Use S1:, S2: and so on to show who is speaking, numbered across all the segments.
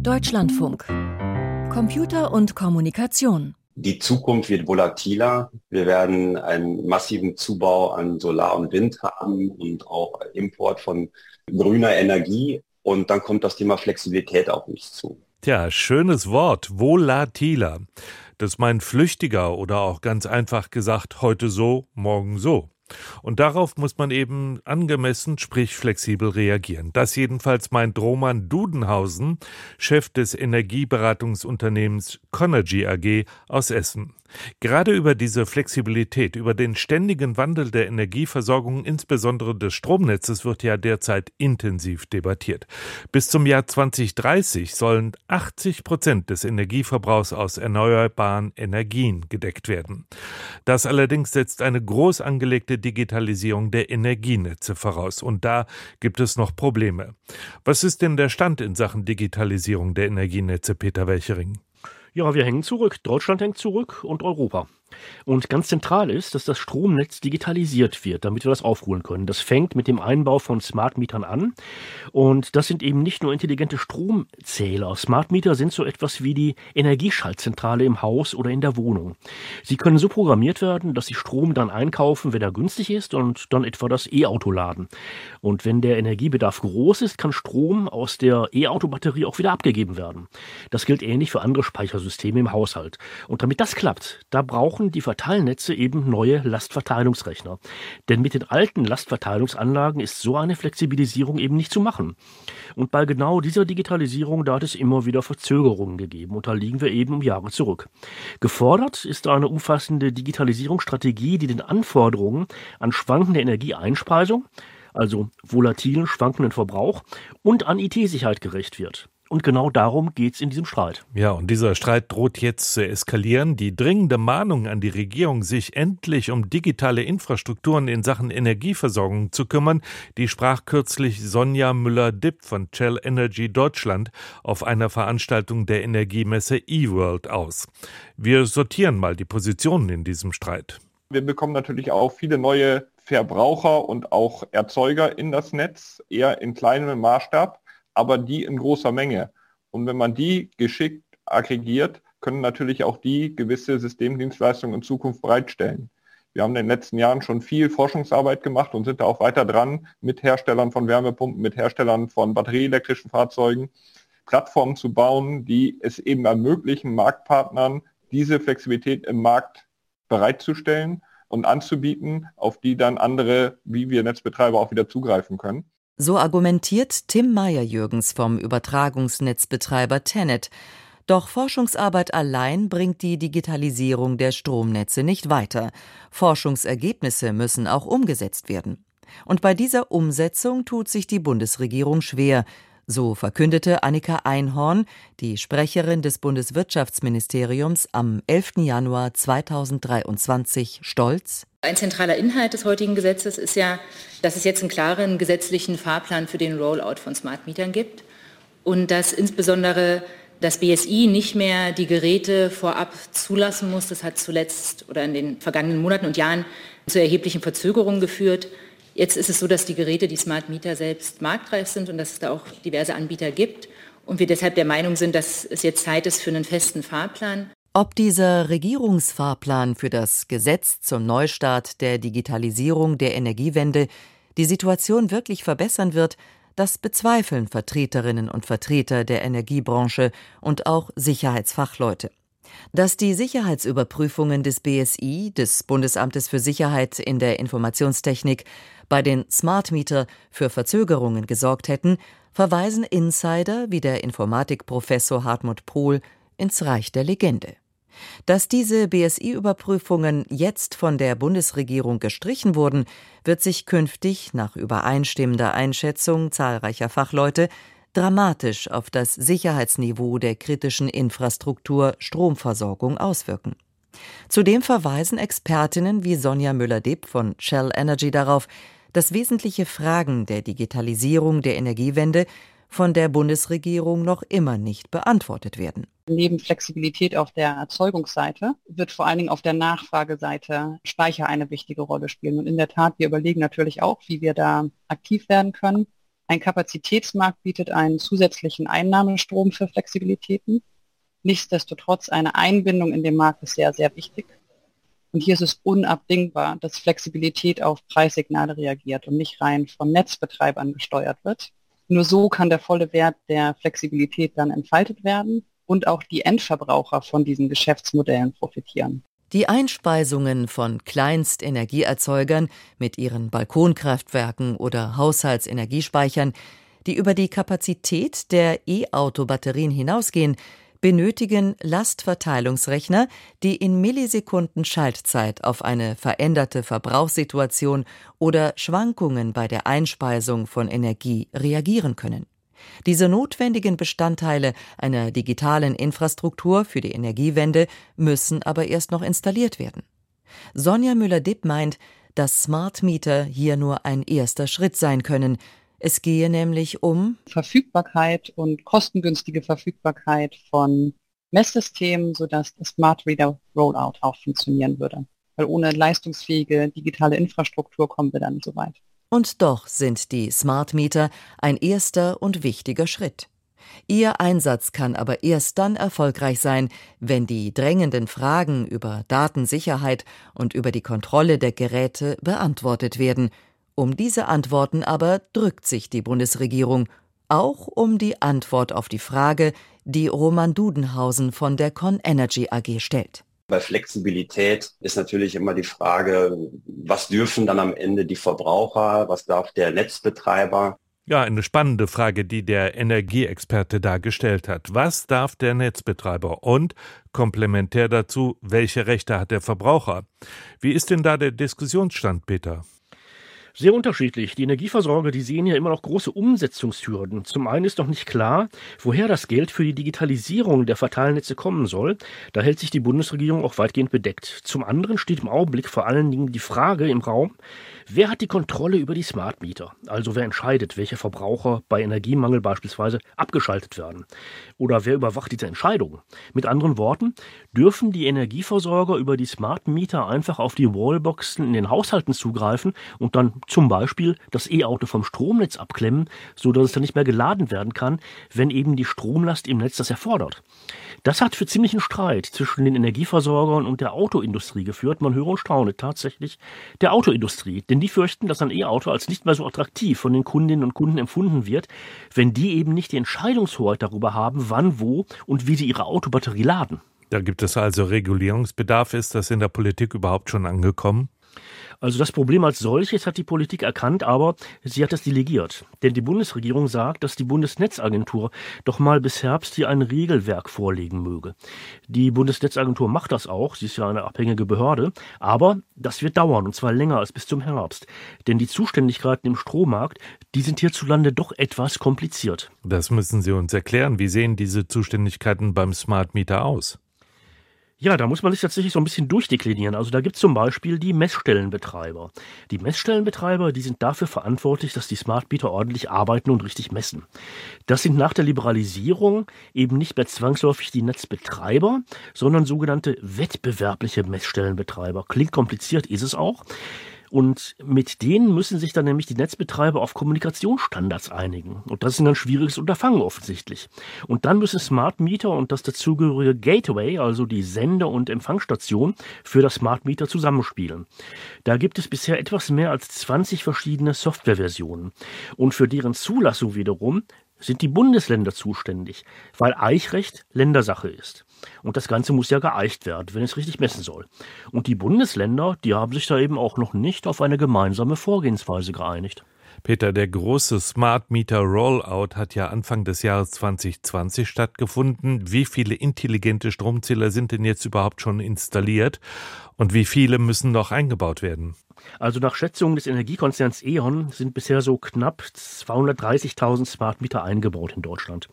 S1: Deutschlandfunk. Computer und Kommunikation.
S2: Die Zukunft wird volatiler. Wir werden einen massiven Zubau an Solar und Wind haben und auch Import von grüner Energie. Und dann kommt das Thema Flexibilität auf uns zu.
S3: Tja, schönes Wort, volatiler. Das meint flüchtiger oder auch ganz einfach gesagt, heute so, morgen so. Und darauf muss man eben angemessen, sprich flexibel reagieren. Das jedenfalls meint Roman Dudenhausen, Chef des Energieberatungsunternehmens Conergy AG aus Essen. Gerade über diese Flexibilität, über den ständigen Wandel der Energieversorgung, insbesondere des Stromnetzes, wird ja derzeit intensiv debattiert. Bis zum Jahr 2030 sollen 80 Prozent des Energieverbrauchs aus erneuerbaren Energien gedeckt werden. Das allerdings setzt eine groß angelegte Digitalisierung der Energienetze voraus. Und da gibt es noch Probleme. Was ist denn der Stand in Sachen Digitalisierung der Energienetze, Peter Welchering?
S4: Ja, wir hängen zurück. Deutschland hängt zurück und Europa. Und ganz zentral ist, dass das Stromnetz digitalisiert wird, damit wir das aufholen können. Das fängt mit dem Einbau von Smart Mietern an. Und das sind eben nicht nur intelligente Stromzähler. Smart Meter sind so etwas wie die Energieschaltzentrale im Haus oder in der Wohnung. Sie können so programmiert werden, dass sie Strom dann einkaufen, wenn er günstig ist und dann etwa das E-Auto laden. Und wenn der Energiebedarf groß ist, kann Strom aus der E-Auto-Batterie auch wieder abgegeben werden. Das gilt ähnlich für andere Speichersysteme im Haushalt. Und damit das klappt, da braucht brauchen die Verteilnetze eben neue Lastverteilungsrechner. Denn mit den alten Lastverteilungsanlagen ist so eine Flexibilisierung eben nicht zu machen. Und bei genau dieser Digitalisierung, da hat es immer wieder Verzögerungen gegeben. Und da liegen wir eben um Jahre zurück. Gefordert ist eine umfassende Digitalisierungsstrategie, die den Anforderungen an schwankende Energieeinspeisung, also volatilen, schwankenden Verbrauch und an IT-Sicherheit gerecht wird. Und genau darum geht's in diesem Streit.
S3: Ja, und dieser Streit droht jetzt zu eskalieren. Die dringende Mahnung an die Regierung, sich endlich um digitale Infrastrukturen in Sachen Energieversorgung zu kümmern, die sprach kürzlich Sonja Müller-Dipp von Shell Energy Deutschland auf einer Veranstaltung der Energiemesse eWorld aus. Wir sortieren mal die Positionen in diesem Streit.
S5: Wir bekommen natürlich auch viele neue Verbraucher und auch Erzeuger in das Netz, eher in kleinem Maßstab aber die in großer Menge. Und wenn man die geschickt aggregiert, können natürlich auch die gewisse Systemdienstleistungen in Zukunft bereitstellen. Wir haben in den letzten Jahren schon viel Forschungsarbeit gemacht und sind da auch weiter dran, mit Herstellern von Wärmepumpen, mit Herstellern von batterieelektrischen Fahrzeugen, Plattformen zu bauen, die es eben ermöglichen, Marktpartnern diese Flexibilität im Markt bereitzustellen und anzubieten, auf die dann andere, wie wir Netzbetreiber, auch wieder zugreifen können.
S1: So argumentiert Tim Meyer-Jürgens vom Übertragungsnetzbetreiber Tenet. Doch Forschungsarbeit allein bringt die Digitalisierung der Stromnetze nicht weiter. Forschungsergebnisse müssen auch umgesetzt werden. Und bei dieser Umsetzung tut sich die Bundesregierung schwer, so verkündete Annika Einhorn, die Sprecherin des Bundeswirtschaftsministeriums, am 11. Januar 2023 stolz.
S6: Ein zentraler Inhalt des heutigen Gesetzes ist ja, dass es jetzt einen klaren gesetzlichen Fahrplan für den Rollout von Smart Mietern gibt und dass insbesondere das BSI nicht mehr die Geräte vorab zulassen muss. Das hat zuletzt oder in den vergangenen Monaten und Jahren zu erheblichen Verzögerungen geführt. Jetzt ist es so, dass die Geräte, die Smart Meter selbst marktreif sind und dass es da auch diverse Anbieter gibt und wir deshalb der Meinung sind, dass es jetzt Zeit ist für einen festen Fahrplan.
S1: Ob dieser Regierungsfahrplan für das Gesetz zum Neustart der Digitalisierung der Energiewende die Situation wirklich verbessern wird, das bezweifeln Vertreterinnen und Vertreter der Energiebranche und auch Sicherheitsfachleute. Dass die Sicherheitsüberprüfungen des BSI, des Bundesamtes für Sicherheit in der Informationstechnik, bei den Smart Meter für Verzögerungen gesorgt hätten, verweisen Insider wie der Informatikprofessor Hartmut Pohl ins Reich der Legende. Dass diese BSI-Überprüfungen jetzt von der Bundesregierung gestrichen wurden, wird sich künftig nach übereinstimmender Einschätzung zahlreicher Fachleute dramatisch auf das Sicherheitsniveau der kritischen Infrastruktur Stromversorgung auswirken. Zudem verweisen Expertinnen wie Sonja Müller-Depp von Shell Energy darauf, dass wesentliche Fragen der Digitalisierung der Energiewende von der Bundesregierung noch immer nicht beantwortet werden.
S7: Neben Flexibilität auf der Erzeugungsseite wird vor allen Dingen auf der Nachfrageseite Speicher eine wichtige Rolle spielen. Und in der Tat, wir überlegen natürlich auch, wie wir da aktiv werden können. Ein Kapazitätsmarkt bietet einen zusätzlichen Einnahmestrom für Flexibilitäten. Nichtsdestotrotz eine Einbindung in den Markt ist sehr, sehr wichtig. Und hier ist es unabdingbar, dass Flexibilität auf Preissignale reagiert und nicht rein von Netzbetreibern gesteuert wird. Nur so kann der volle Wert der Flexibilität dann entfaltet werden und auch die Endverbraucher von diesen Geschäftsmodellen profitieren.
S1: Die Einspeisungen von Kleinstenergieerzeugern mit ihren Balkonkraftwerken oder Haushaltsenergiespeichern, die über die Kapazität der E-Auto-Batterien hinausgehen, benötigen Lastverteilungsrechner, die in Millisekunden Schaltzeit auf eine veränderte Verbrauchssituation oder Schwankungen bei der Einspeisung von Energie reagieren können. Diese notwendigen Bestandteile einer digitalen Infrastruktur für die Energiewende müssen aber erst noch installiert werden. Sonja Müller-Dipp meint, dass Smart Meter hier nur ein erster Schritt sein können, es gehe nämlich um
S7: Verfügbarkeit und kostengünstige Verfügbarkeit von Messsystemen, sodass das Smart Reader Rollout auch funktionieren würde. Weil ohne leistungsfähige digitale Infrastruktur kommen wir dann nicht so weit.
S1: Und doch sind die Smart Meter ein erster und wichtiger Schritt. Ihr Einsatz kann aber erst dann erfolgreich sein, wenn die drängenden Fragen über Datensicherheit und über die Kontrolle der Geräte beantwortet werden um diese Antworten aber drückt sich die Bundesregierung, auch um die Antwort auf die Frage, die Roman Dudenhausen von der Con Energy AG stellt.
S2: Bei Flexibilität ist natürlich immer die Frage, was dürfen dann am Ende die Verbraucher, was darf der Netzbetreiber?
S3: Ja, eine spannende Frage, die der Energieexperte da gestellt hat. Was darf der Netzbetreiber? Und komplementär dazu, welche Rechte hat der Verbraucher? Wie ist denn da der Diskussionsstand, Peter?
S4: Sehr unterschiedlich. Die Energieversorger, die sehen ja immer noch große Umsetzungshürden. Zum einen ist noch nicht klar, woher das Geld für die Digitalisierung der Verteilnetze kommen soll. Da hält sich die Bundesregierung auch weitgehend bedeckt. Zum anderen steht im Augenblick vor allen Dingen die Frage im Raum, wer hat die Kontrolle über die Smart Meter? Also wer entscheidet, welche Verbraucher bei Energiemangel beispielsweise abgeschaltet werden? Oder wer überwacht diese Entscheidungen? Mit anderen Worten, dürfen die Energieversorger über die Smart Meter einfach auf die Wallboxen in den Haushalten zugreifen und dann zum Beispiel das E-Auto vom Stromnetz abklemmen, so dass es dann nicht mehr geladen werden kann, wenn eben die Stromlast im Netz das erfordert. Das hat für ziemlichen Streit zwischen den Energieversorgern und der Autoindustrie geführt. Man höre und staune tatsächlich der Autoindustrie, denn die fürchten, dass ein E-Auto als nicht mehr so attraktiv von den Kundinnen und Kunden empfunden wird, wenn die eben nicht die Entscheidungshoheit darüber haben, wann, wo und wie sie ihre Autobatterie laden.
S3: Da gibt es also Regulierungsbedarf. Ist das in der Politik überhaupt schon angekommen?
S4: Also das Problem als solches hat die Politik erkannt, aber sie hat es delegiert. Denn die Bundesregierung sagt, dass die Bundesnetzagentur doch mal bis Herbst hier ein Regelwerk vorlegen möge. Die Bundesnetzagentur macht das auch, sie ist ja eine abhängige Behörde, aber das wird dauern und zwar länger als bis zum Herbst. Denn die Zuständigkeiten im Strommarkt, die sind hierzulande doch etwas kompliziert.
S3: Das müssen Sie uns erklären. Wie sehen diese Zuständigkeiten beim Smart Meter aus?
S4: Ja, da muss man sich tatsächlich so ein bisschen durchdeklinieren. Also da gibt es zum Beispiel die Messstellenbetreiber. Die Messstellenbetreiber, die sind dafür verantwortlich, dass die Smart Meter ordentlich arbeiten und richtig messen. Das sind nach der Liberalisierung eben nicht mehr zwangsläufig die Netzbetreiber, sondern sogenannte wettbewerbliche Messstellenbetreiber. Klingt kompliziert, ist es auch. Und mit denen müssen sich dann nämlich die Netzbetreiber auf Kommunikationsstandards einigen. Und das ist ein schwieriges Unterfangen offensichtlich. Und dann müssen Smart Meter und das dazugehörige Gateway, also die Sender- und Empfangsstation, für das Smart Meter zusammenspielen. Da gibt es bisher etwas mehr als 20 verschiedene Softwareversionen. Und für deren Zulassung wiederum sind die Bundesländer zuständig, weil Eichrecht Ländersache ist. Und das Ganze muss ja geeicht werden, wenn es richtig messen soll. Und die Bundesländer, die haben sich da eben auch noch nicht auf eine gemeinsame Vorgehensweise geeinigt.
S3: Peter, der große Smart Meter Rollout hat ja Anfang des Jahres 2020 stattgefunden. Wie viele intelligente Stromzähler sind denn jetzt überhaupt schon installiert und wie viele müssen noch eingebaut werden?
S4: Also nach Schätzungen des Energiekonzerns E.ON sind bisher so knapp 230.000 Smart Meter eingebaut in Deutschland.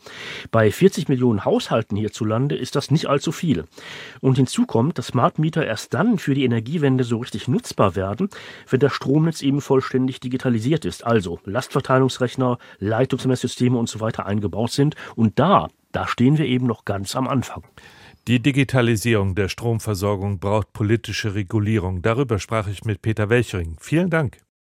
S4: Bei 40 Millionen Haushalten hierzulande ist das nicht allzu viel. Und hinzu kommt, dass Smart Meter erst dann für die Energiewende so richtig nutzbar werden, wenn das Stromnetz eben vollständig digitalisiert ist. Also Lastverteilungsrechner, Leitungsmesssysteme und so weiter eingebaut sind. Und da, da stehen wir eben noch ganz am Anfang.
S3: Die Digitalisierung der Stromversorgung braucht politische Regulierung. Darüber sprach ich mit Peter Welchering. Vielen Dank.